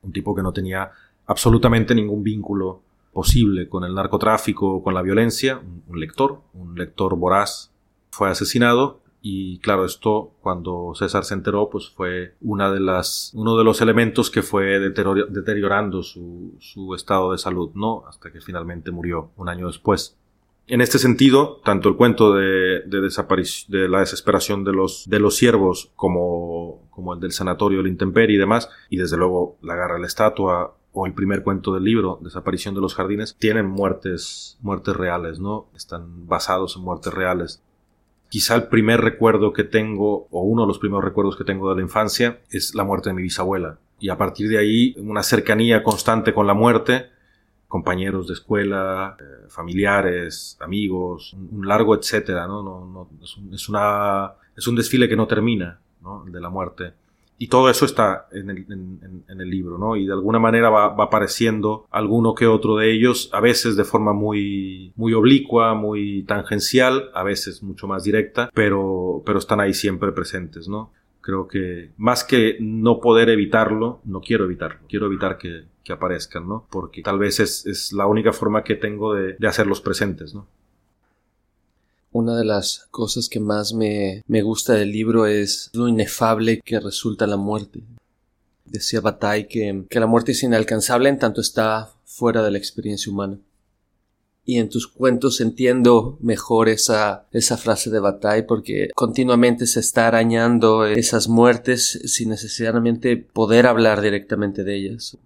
Un tipo que no tenía absolutamente ningún vínculo posible con el narcotráfico o con la violencia, un lector, un lector voraz fue asesinado y claro, esto cuando César se enteró, pues fue una de las, uno de los elementos que fue deteriorando su, su, estado de salud, ¿no? Hasta que finalmente murió un año después. En este sentido, tanto el cuento de, de, de la desesperación de los, de los siervos como, como el del sanatorio del intemperie y demás, y desde luego la garra de la estatua o el primer cuento del libro, Desaparición de los jardines, tienen muertes, muertes reales, ¿no? Están basados en muertes reales quizá el primer recuerdo que tengo, o uno de los primeros recuerdos que tengo de la infancia, es la muerte de mi bisabuela. Y a partir de ahí, una cercanía constante con la muerte, compañeros de escuela, eh, familiares, amigos, un, largo etcétera, ¿no? no, no es, un, es, una, es un desfile que no termina, ¿no? de la muerte. Y todo eso está en el, en, el, libro, ¿no? Y de alguna manera va, va, apareciendo alguno que otro de ellos, a veces de forma muy, muy oblicua, muy tangencial, a veces mucho más directa, pero, pero están ahí siempre presentes, ¿no? Creo que más que no poder evitarlo, no quiero evitarlo, quiero evitar que, que aparezcan, ¿no? Porque tal vez es, es la única forma que tengo de, de hacerlos presentes, ¿no? Una de las cosas que más me, me gusta del libro es lo inefable que resulta la muerte. Decía Bataille que, que la muerte es inalcanzable en tanto está fuera de la experiencia humana. Y en tus cuentos entiendo mejor esa, esa frase de Bataille porque continuamente se está arañando esas muertes sin necesariamente poder hablar directamente de ellas.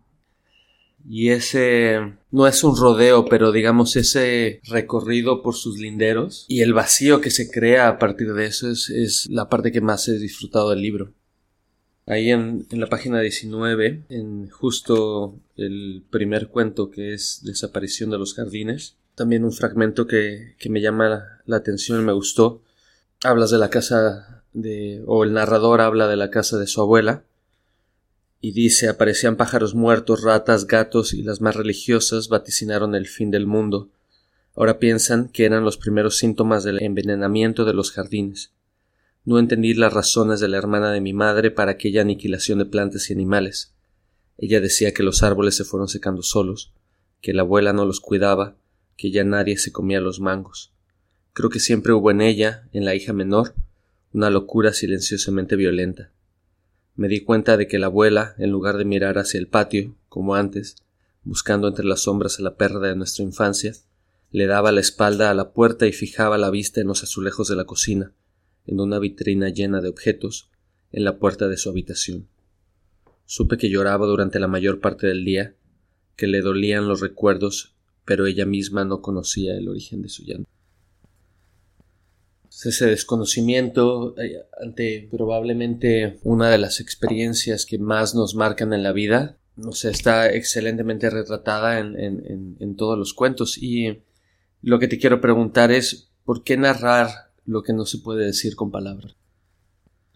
Y ese no es un rodeo, pero digamos ese recorrido por sus linderos y el vacío que se crea a partir de eso es, la parte que más he disfrutado del libro. Ahí en, la página 19, en justo el primer cuento que es Desaparición de los Jardines, también un fragmento que, que me llama la, la atención y me gustó. Hablas de la casa de, o el narrador habla de la casa de su abuela, y dice aparecían pájaros muertos, ratas, gatos y las más religiosas vaticinaron el fin del mundo. Ahora piensan que eran los primeros síntomas del envenenamiento de los jardines. No entendí las razones de la hermana de mi madre para aquella aniquilación de plantas y animales. Ella decía que los árboles se fueron secando solos, que la abuela no los cuidaba, que ya nadie se comía los mangos. Creo que siempre hubo en ella, en la hija menor, una locura silenciosamente violenta. Me di cuenta de que la abuela, en lugar de mirar hacia el patio, como antes, buscando entre las sombras a la perra de nuestra infancia, le daba la espalda a la puerta y fijaba la vista en los azulejos de la cocina, en una vitrina llena de objetos, en la puerta de su habitación. Supe que lloraba durante la mayor parte del día, que le dolían los recuerdos, pero ella misma no conocía el origen de su llanto. Ese desconocimiento eh, ante probablemente una de las experiencias que más nos marcan en la vida, no sé, está excelentemente retratada en, en todos los cuentos. Y lo que te quiero preguntar es, ¿por qué narrar lo que no se puede decir con palabras?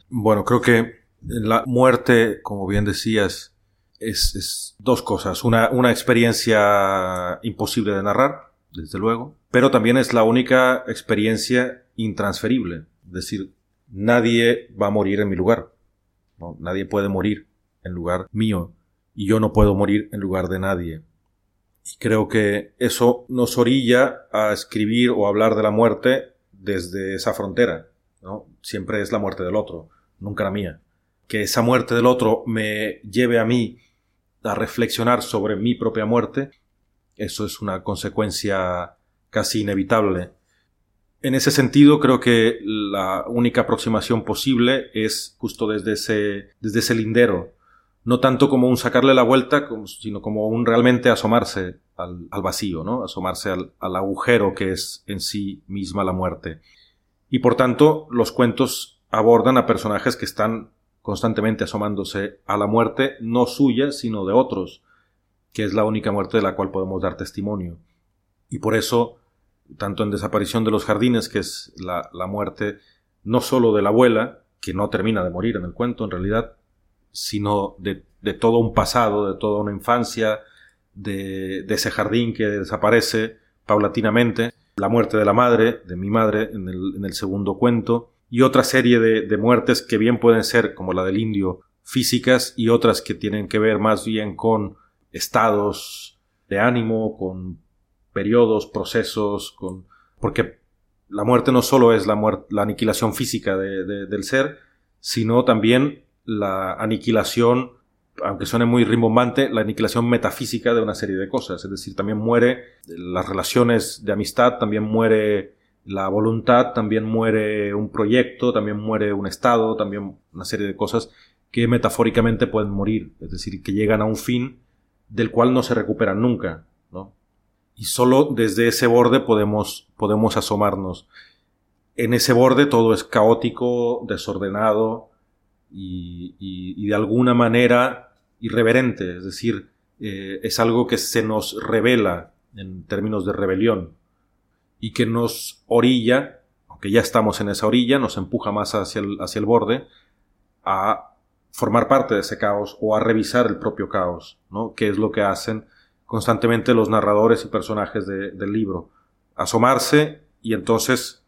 Bueno, creo que la muerte, como bien decías, es, dos cosas. Una, una experiencia imposible de narrar, desde luego, pero también es la única experiencia intransferible. Es decir, nadie va a morir en mi lugar. Nadie puede morir en lugar mío y yo no puedo morir en lugar de nadie. Y creo que eso nos orilla a escribir o hablar de la muerte desde esa frontera. ¿no? Siempre es la muerte del otro, nunca la mía. Que esa muerte del otro me lleve a mí a reflexionar sobre mi propia muerte, eso es una consecuencia casi inevitable. En ese sentido, creo que la única aproximación posible es justo desde ese, desde ese lindero, no tanto como un sacarle la vuelta, sino como un realmente asomarse al, vacío, ¿no? asomarse al, al agujero que es en sí misma la muerte. Y por tanto, los cuentos abordan a personajes que están constantemente asomándose a la muerte no suya, sino de otros, que es la única muerte de la cual podemos dar testimonio. Y por eso, tanto en Desaparición de los Jardines, que es la, muerte no sólo de la abuela, que no termina de morir en el cuento en realidad, sino de, todo un pasado, de toda una infancia, de, ese jardín que desaparece paulatinamente, la muerte de la madre, de mi madre, en el, en el segundo cuento, y otra serie de, muertes que bien pueden ser, como la del indio, físicas y otras que tienen que ver más bien con estados de ánimo, con periodos, procesos, con... porque la muerte no solo es la, la aniquilación física del ser, sino también la aniquilación, aunque suene muy rimbombante, la aniquilación metafísica de una serie de cosas. Es decir, también muere las relaciones de amistad, también muere la voluntad, también muere un proyecto, también muere un estado, también una serie de cosas que metafóricamente pueden morir, es decir, que llegan a un fin del cual no se recuperan nunca. Y solo desde ese borde podemos, podemos asomarnos. En ese borde todo es caótico, desordenado y, de alguna manera irreverente, es decir, eh, es algo que se nos revela en términos de rebelión y que nos orilla, aunque ya estamos en esa orilla, nos empuja más hacia el, hacia el borde, a formar parte de ese caos o a revisar el propio caos, ¿no? Que es lo que hacen constantemente los narradores y personajes del libro. Asomarse y entonces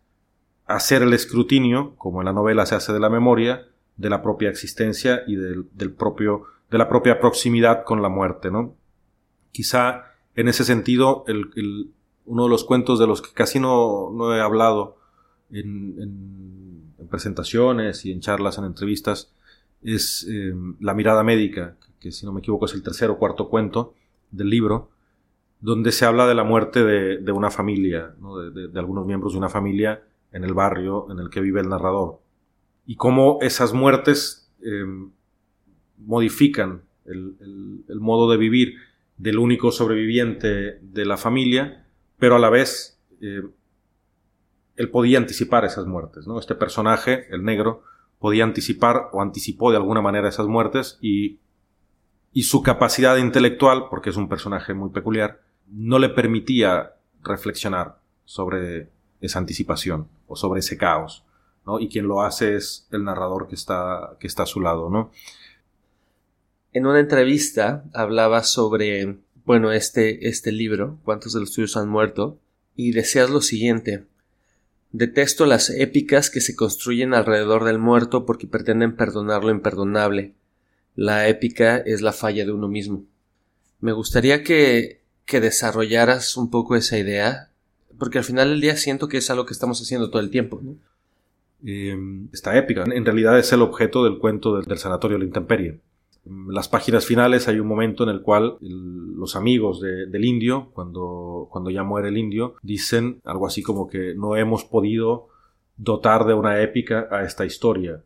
hacer el escrutinio, como en la novela se hace de la memoria, de la propia existencia y del, del propio, de la propia proximidad con la muerte, ¿no? Quizá en ese sentido el, el, uno de los cuentos de los que casi no, no he hablado en, en, presentaciones y en charlas, en entrevistas, es em, La mirada médica, que si no me equivoco es el tercer o cuarto cuento del libro, donde se habla de la muerte de, de una familia, de, de, algunos miembros de una familia en el barrio en el que vive el narrador. Y cómo esas muertes eh, modifican el, el, modo de vivir del único sobreviviente de la familia pero a la vez eh, él podía anticipar esas muertes, ¿no? Este personaje, el negro, podía anticipar o anticipó de alguna manera esas muertes y, y su capacidad intelectual, porque es un personaje muy peculiar, no le permitía reflexionar sobre esa anticipación o sobre ese caos, ¿no? Y quien lo hace es el narrador que está, que está a su lado, ¿no? En una entrevista hablaba sobre bueno, este, este libro, ¿Cuántos de los tuyos han muerto? Y deseas lo siguiente. Detesto las épicas que se construyen alrededor del muerto porque pretenden perdonar lo imperdonable. La épica es la falla de uno mismo. Me gustaría que, que desarrollaras un poco esa idea, porque al final del día siento que es algo que estamos haciendo todo el tiempo. ¿no? Eh, esta épica, en realidad es el objeto del cuento del, Sanatorio de la Intemperie las páginas finales hay un momento en el cual los amigos del indio, cuando, cuando ya muere el indio, dicen algo así como que no hemos podido dotar de una épica a esta historia.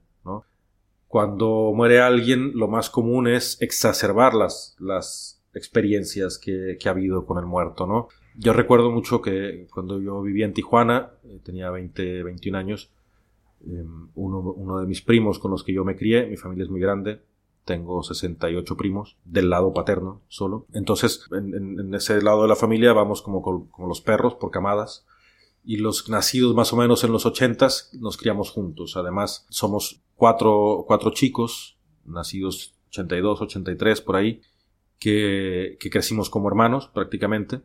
Cuando muere alguien, lo más común es exacerbar las, las experiencias que, que ha habido con el muerto. ¿no? yo recuerdo mucho que cuando yo vivía en Tijuana, eh, tenía 20, 21 años, em, uno, uno, de mis primos con los que yo me crié, mi familia es muy grande, tengo 68 primos, del lado paterno solo. Entonces, en, ese lado de la familia vamos como, como los perros por camadas y los nacidos más o menos en los 80 nos criamos juntos. Además, somos cuatro, cuatro chicos, nacidos 82, 83 por ahí, que, que crecimos como hermanos prácticamente,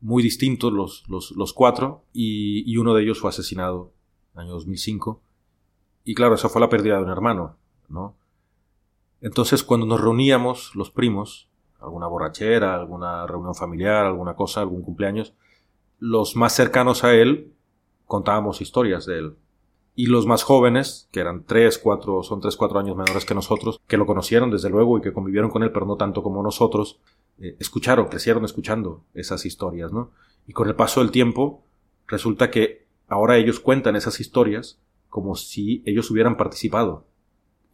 muy distintos los, los, los cuatro, y, y, uno de ellos fue asesinado en el año 2005. Y claro, esa fue la pérdida de un hermano, ¿no? Entonces, cuando nos reuníamos los primos, alguna borrachera, alguna reunión familiar, alguna cosa, algún cumpleaños, los más cercanos a él contábamos historias de él. Y los más jóvenes, que eran tres, cuatro, son tres, cuatro años menores que nosotros, que lo conocieron desde luego y que convivieron con él, pero no tanto como nosotros, eh, escucharon, crecieron escuchando esas historias, ¿no? Y con el paso del tiempo, resulta que ahora ellos cuentan esas historias como si ellos hubieran participado,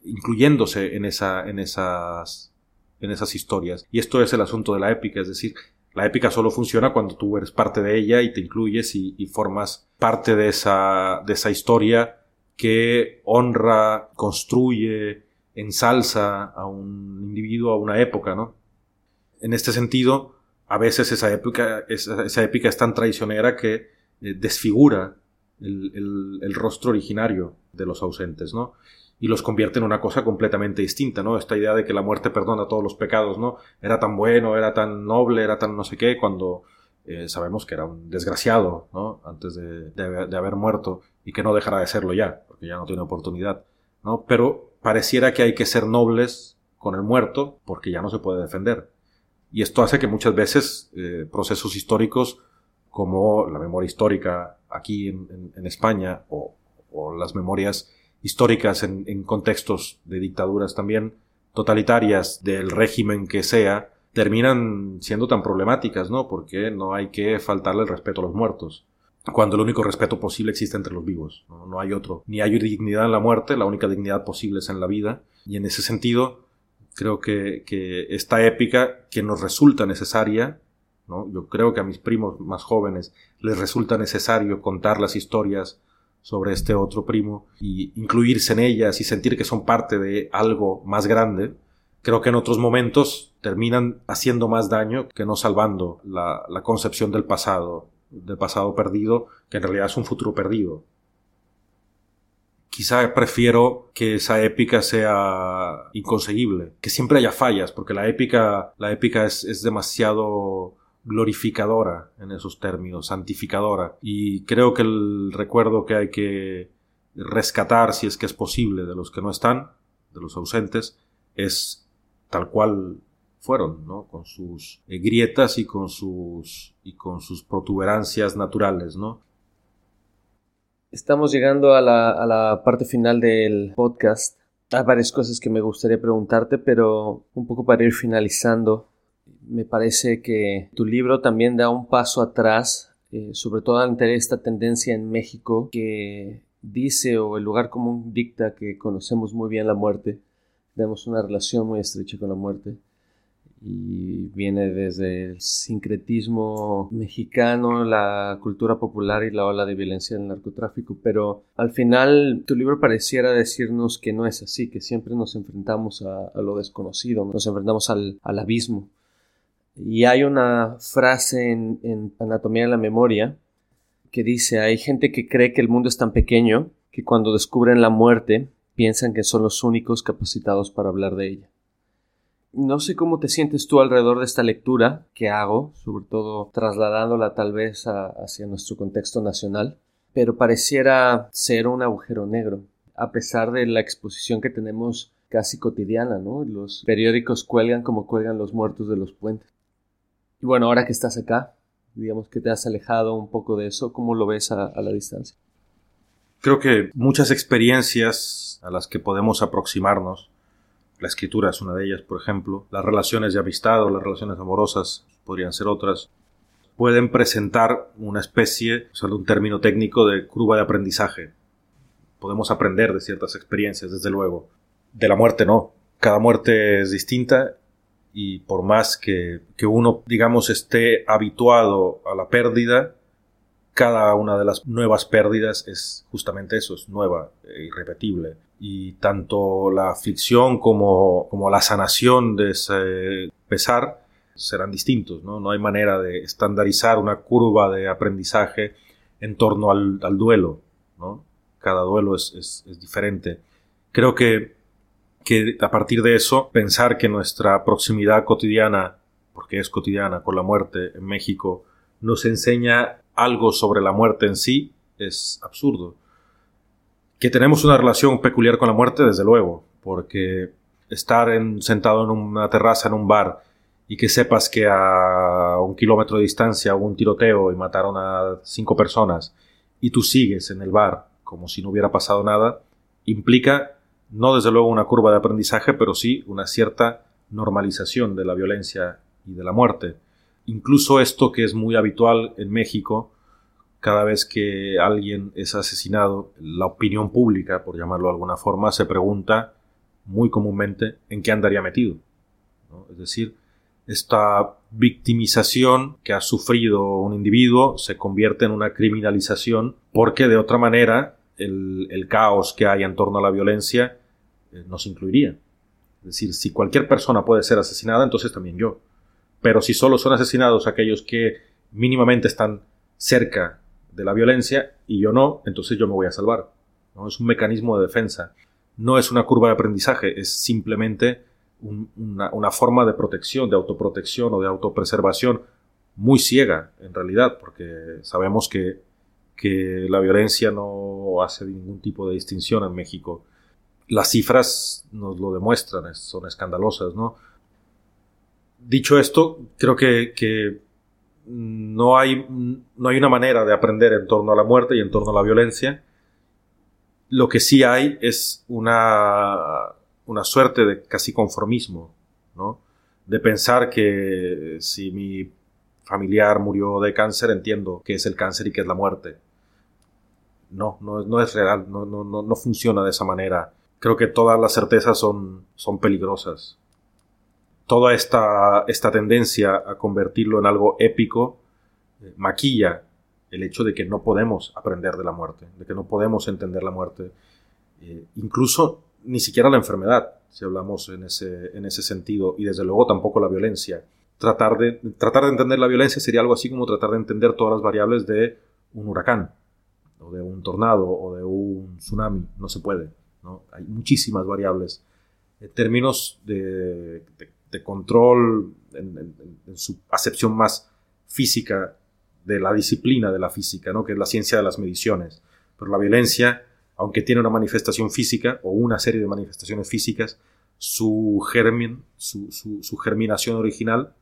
incluyéndose en, esa, en, esas, en esas historias. Y esto es el asunto de la épica, es decir, la épica solo funciona cuando tú eres parte de ella y te incluyes y, formas parte de esa, de esa historia que honra, construye, ensalza a un individuo, a una época, ¿no? En este sentido, a veces esa épica, esa, épica es tan traicionera que eh, desfigura el, el, rostro originario de los ausentes, ¿no? Y los convierte en una cosa completamente distinta, ¿no? Esta idea de que la muerte perdona todos los pecados, ¿no? Era tan bueno, era tan noble, era tan no sé qué, cuando eh, sabemos que era un desgraciado, ¿no? Antes de, de, haber muerto y que no dejará de serlo ya, porque ya no tiene oportunidad, ¿no? Pero pareciera que hay que ser nobles con el muerto porque ya no se puede defender. Y esto hace que muchas veces eh, procesos históricos como la memoria histórica aquí en, en, España o, o las memorias históricas en, contextos de dictaduras también totalitarias del régimen que sea, terminan siendo tan problemáticas, ¿no? Porque no hay que faltarle el respeto a los muertos. Cuando el único respeto posible existe entre los vivos, no, hay otro. Ni hay dignidad en la muerte, la única dignidad posible es en la vida. Y en ese sentido, creo que, que esta épica que nos resulta necesaria, ¿no? Yo creo que a mis primos más jóvenes les resulta necesario contar las historias sobre este otro primo y incluirse en ellas y sentir que son parte de algo más grande, creo que en otros momentos terminan haciendo más daño que no salvando la, concepción del pasado, del pasado perdido, que en realidad es un futuro perdido. Quizá prefiero que esa épica sea inconseguible, que siempre haya fallas, porque la épica, la épica es, es demasiado glorificadora en esos términos, santificadora. Y creo que el recuerdo que hay que rescatar, si es que es posible, de los que no están, de los ausentes, es tal cual fueron, ¿no? Con sus eh, grietas y con sus, y con sus protuberancias naturales, ¿no? Estamos llegando a la, a la parte final del podcast. Hay varias cosas que me gustaría preguntarte, pero un poco para ir finalizando me parece que tu libro también da un paso atrás, eh, sobre todo ante esta tendencia en México que dice o el lugar común dicta que conocemos muy bien la muerte, tenemos una relación muy estrecha con la muerte y viene desde el sincretismo mexicano, la cultura popular y la ola de violencia del narcotráfico, pero al final tu libro pareciera decirnos que no es así, que siempre nos enfrentamos a, lo desconocido, nos enfrentamos al abismo. Y hay una frase en, Anatomía de la Memoria que dice, hay gente que cree que el mundo es tan pequeño que cuando descubren la muerte piensan que son los únicos capacitados para hablar de ella. No sé cómo te sientes tú alrededor de esta lectura que hago, sobre todo trasladándola tal vez hacia nuestro contexto nacional, pero pareciera ser un agujero negro, a pesar de la exposición que tenemos casi cotidiana, ¿no? Los periódicos cuelgan como cuelgan los muertos de los puentes. Y bueno, ahora que estás acá, digamos que te has alejado un poco de eso, ¿cómo lo ves a, la distancia? Creo que muchas experiencias a las que podemos aproximarnos, la escritura es una de ellas, por ejemplo, las relaciones de amistad o las relaciones amorosas podrían ser otras, pueden presentar una especie, usando un término técnico, de curva de aprendizaje. Podemos aprender de ciertas experiencias, desde luego. De la muerte no. Cada muerte es distinta y por más que, que uno, digamos, esté habituado a la pérdida, cada una de las nuevas pérdidas es justamente eso, es nueva e irrepetible. Y tanto la aflicción como, como la sanación de ese pesar serán distintos, ¿no? No hay manera de estandarizar una curva de aprendizaje en torno al, duelo, ¿no? Cada duelo es, es diferente. Creo que, que a partir de eso, pensar que nuestra proximidad cotidiana, porque es cotidiana con la muerte en México, nos enseña algo sobre la muerte en sí, es absurdo. Que tenemos una relación peculiar con la muerte, desde luego, porque estar en, sentado en una terraza en un bar y que sepas que a un kilómetro de distancia hubo un tiroteo y mataron a cinco personas y tú sigues en el bar como si no hubiera pasado nada, implica no desde luego una curva de aprendizaje, pero sí una cierta normalización de la violencia y de la muerte. Incluso esto que es muy habitual en México, cada vez que alguien es asesinado, la opinión pública, por llamarlo de alguna forma, se pregunta muy comúnmente en qué andaría metido. Es decir, esta victimización que ha sufrido un individuo se convierte en una criminalización porque de otra manera el, caos que hay en torno a la violencia eh, nos incluiría. Es decir, si cualquier persona puede ser asesinada, entonces también yo. Pero si solo son asesinados aquellos que mínimamente están cerca de la violencia y yo no, entonces yo me voy a salvar. ¿no? Es un mecanismo de defensa. No es una curva de aprendizaje, es simplemente una, forma de protección, de autoprotección o de autopreservación muy ciega, en realidad, porque sabemos que, que la violencia no hace ningún tipo de distinción en México. Las cifras nos lo demuestran, son escandalosas, ¿no? Dicho esto, creo que, no, hay, no hay una manera de aprender en torno a la muerte y en torno a la violencia. Lo que sí hay es una una suerte de casi conformismo, ¿no? De pensar que si mi familiar murió de cáncer, entiendo que es el cáncer y que es la muerte. No, no, no es real, no, no, no, funciona de esa manera. Creo que todas las certezas son, son peligrosas. Toda esta, esta tendencia a convertirlo en algo épico eh, maquilla el hecho de que no podemos aprender de la muerte, de que no podemos entender la muerte. Eh, incluso ni siquiera la enfermedad, si hablamos en ese, en ese sentido, y desde luego tampoco la violencia. Tratar de, tratar de entender la violencia sería algo así como tratar de entender todas las variables de un huracán, o de un tornado, o de un tsunami. No se puede. ¿no? Hay muchísimas variables. En términos de, de, control, en, en, su acepción más física de la disciplina de la física, ¿no? que es la ciencia de las mediciones. Pero la violencia aunque tiene una manifestación física o una serie de manifestaciones físicas, su, germen, su, su, germinación original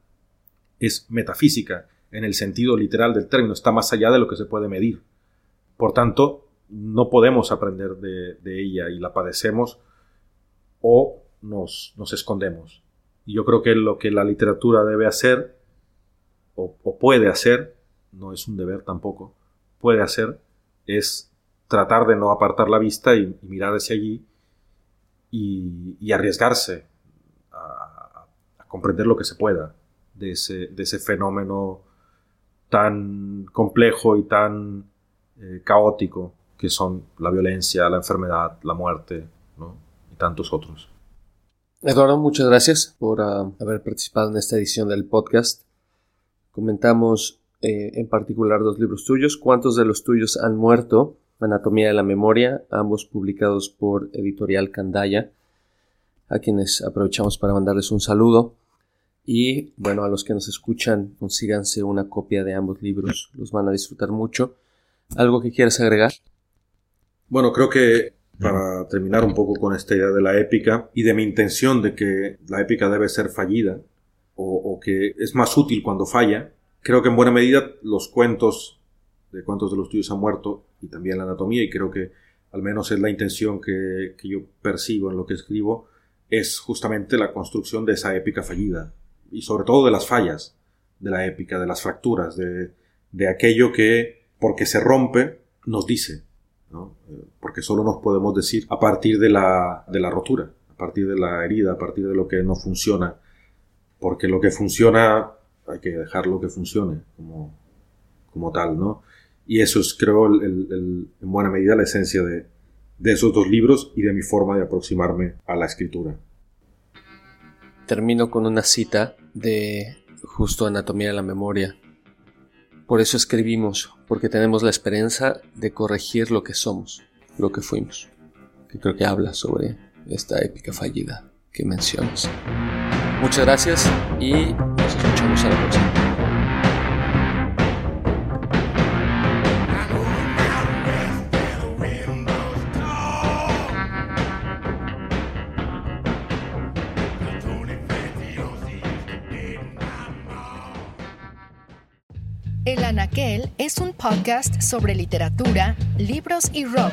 es metafísica en el sentido literal del término, está más allá de lo que se puede medir. Por tanto, no podemos aprender de, ella y la padecemos o nos, nos, escondemos. Y yo creo que lo que la literatura debe hacer, o, puede hacer, no es un deber tampoco, puede hacer, es tratar de no apartar la vista y, mirar hacia allí y, arriesgarse a, comprender lo que se pueda de ese, de ese fenómeno tan complejo y tan eh, caótico que son la violencia, la enfermedad, la muerte y tantos otros. Eduardo, muchas gracias por ah, haber participado en esta edición del podcast. Comentamos eh, en particular dos libros tuyos. ¿Cuántos de los tuyos han muerto? Anatomía de la Memoria, ambos publicados por Editorial Candaya, a quienes aprovechamos para mandarles un saludo. Y bueno, a los que nos escuchan, consíganse una copia de ambos libros, los van a disfrutar mucho. ¿Algo que quieras agregar? Bueno, creo que para terminar un poco con esta idea de la épica y de mi intención de que la épica debe ser fallida o, o que es más útil cuando falla, creo que en buena medida los cuentos de cuántos de los tuyos han muerto y también la anatomía, y creo que al menos es la intención que, yo persigo en lo que escribo, es justamente la construcción de esa épica fallida, y sobre todo de las fallas de la épica, de las fracturas, de, de aquello que, porque se rompe, nos dice, ¿no? Eh, porque solo nos podemos decir a partir de la, de la rotura, a partir de la herida, a partir de lo que no funciona. porque lo que funciona hay que dejarlo que funcione como, como tal, ¿no? Y eso es, creo, en buena medida la esencia de, de esos dos libros y de mi forma de aproximarme a la escritura. Termino con una cita de justo Anatomía de la Memoria. Por eso escribimos, porque tenemos la esperanza de corregir lo que somos, lo que fuimos. Que creo que habla sobre esta épica fallida que mencionas. Muchas gracias y nos escuchamos a la próxima. Es un podcast sobre literatura, libros y rock